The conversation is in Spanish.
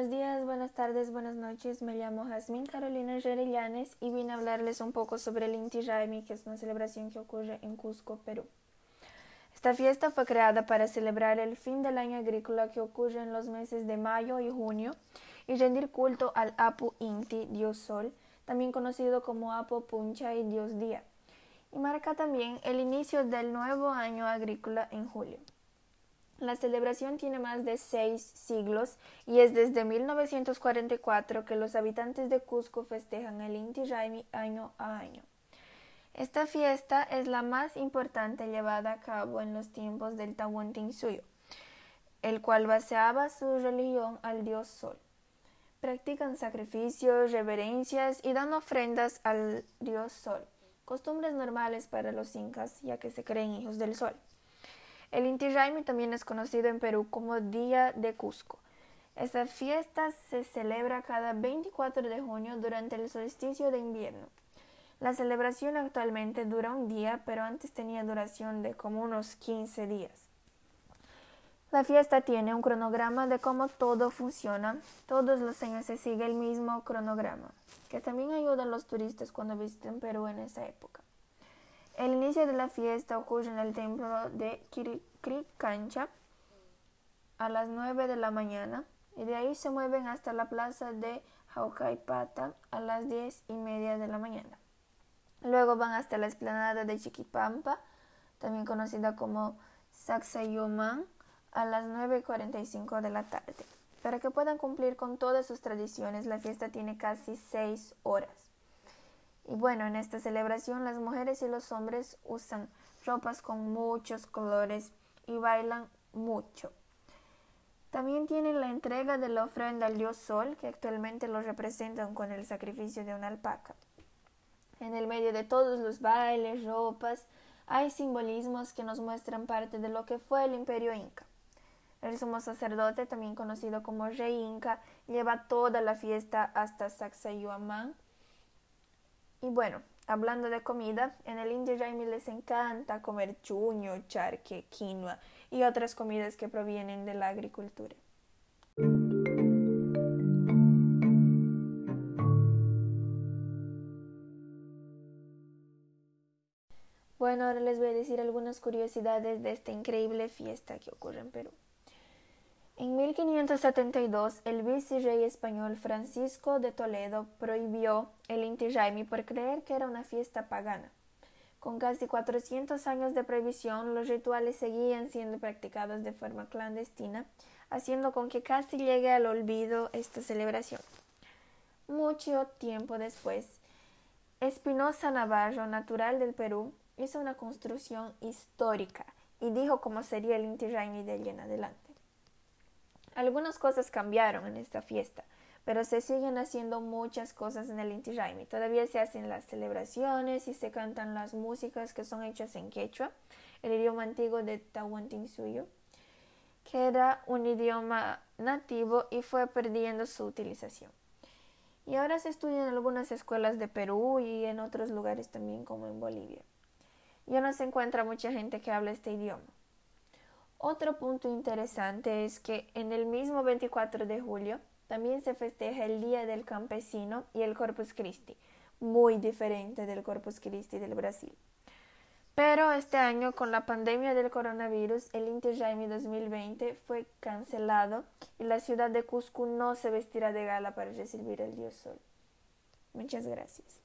Buenos días, buenas tardes, buenas noches. Me llamo Jazmín Carolina Jerellanes y vine a hablarles un poco sobre el Inti Raymi, que es una celebración que ocurre en Cusco, Perú. Esta fiesta fue creada para celebrar el fin del año agrícola que ocurre en los meses de mayo y junio y rendir culto al Apu Inti, dios sol, también conocido como Apo Puncha y dios día. Y marca también el inicio del nuevo año agrícola en julio. La celebración tiene más de seis siglos y es desde 1944 que los habitantes de Cusco festejan el Inti Raymi año a año. Esta fiesta es la más importante llevada a cabo en los tiempos del Tahuantinsuyo, el cual baseaba su religión al dios Sol. Practican sacrificios, reverencias y dan ofrendas al dios Sol, costumbres normales para los incas ya que se creen hijos del Sol. El Inti Raymi también es conocido en Perú como Día de Cusco. Esta fiesta se celebra cada 24 de junio durante el solsticio de invierno. La celebración actualmente dura un día, pero antes tenía duración de como unos 15 días. La fiesta tiene un cronograma de cómo todo funciona. Todos los años se sigue el mismo cronograma, que también ayuda a los turistas cuando visiten Perú en esa época. El inicio de la fiesta ocurre en el templo de Cancha a las 9 de la mañana y de ahí se mueven hasta la plaza de Jaucaipata a las 10 y media de la mañana. Luego van hasta la explanada de Chiquipampa, también conocida como Sacsayhuamán, a las 9.45 de la tarde. Para que puedan cumplir con todas sus tradiciones, la fiesta tiene casi 6 horas. Y bueno, en esta celebración las mujeres y los hombres usan ropas con muchos colores y bailan mucho. También tienen la entrega de la ofrenda al dios Sol, que actualmente lo representan con el sacrificio de una alpaca. En el medio de todos los bailes, ropas, hay simbolismos que nos muestran parte de lo que fue el imperio inca. El sumo sacerdote, también conocido como rey inca, lleva toda la fiesta hasta Sacsayhuamán, y bueno, hablando de comida, en el Indio Jaime les encanta comer chuño, charque, quinoa y otras comidas que provienen de la agricultura. Bueno, ahora les voy a decir algunas curiosidades de esta increíble fiesta que ocurre en Perú. En 1572, el vicerrey español Francisco de Toledo prohibió el Inti Raymi por creer que era una fiesta pagana. Con casi 400 años de prohibición, los rituales seguían siendo practicados de forma clandestina, haciendo con que casi llegue al olvido esta celebración. Mucho tiempo después, Espinosa Navarro, natural del Perú, hizo una construcción histórica y dijo cómo sería el Inti Raymi de allí en adelante. Algunas cosas cambiaron en esta fiesta, pero se siguen haciendo muchas cosas en el Inti Raymi. Todavía se hacen las celebraciones y se cantan las músicas que son hechas en quechua, el idioma antiguo de Tahuantinsuyo, que era un idioma nativo y fue perdiendo su utilización. Y ahora se estudia en algunas escuelas de Perú y en otros lugares también como en Bolivia. Ya no se encuentra mucha gente que habla este idioma. Otro punto interesante es que en el mismo 24 de julio también se festeja el Día del Campesino y el Corpus Christi, muy diferente del Corpus Christi del Brasil. Pero este año, con la pandemia del coronavirus, el Inti Raymi 2020 fue cancelado y la ciudad de Cusco no se vestirá de gala para recibir el dios sol. Muchas gracias.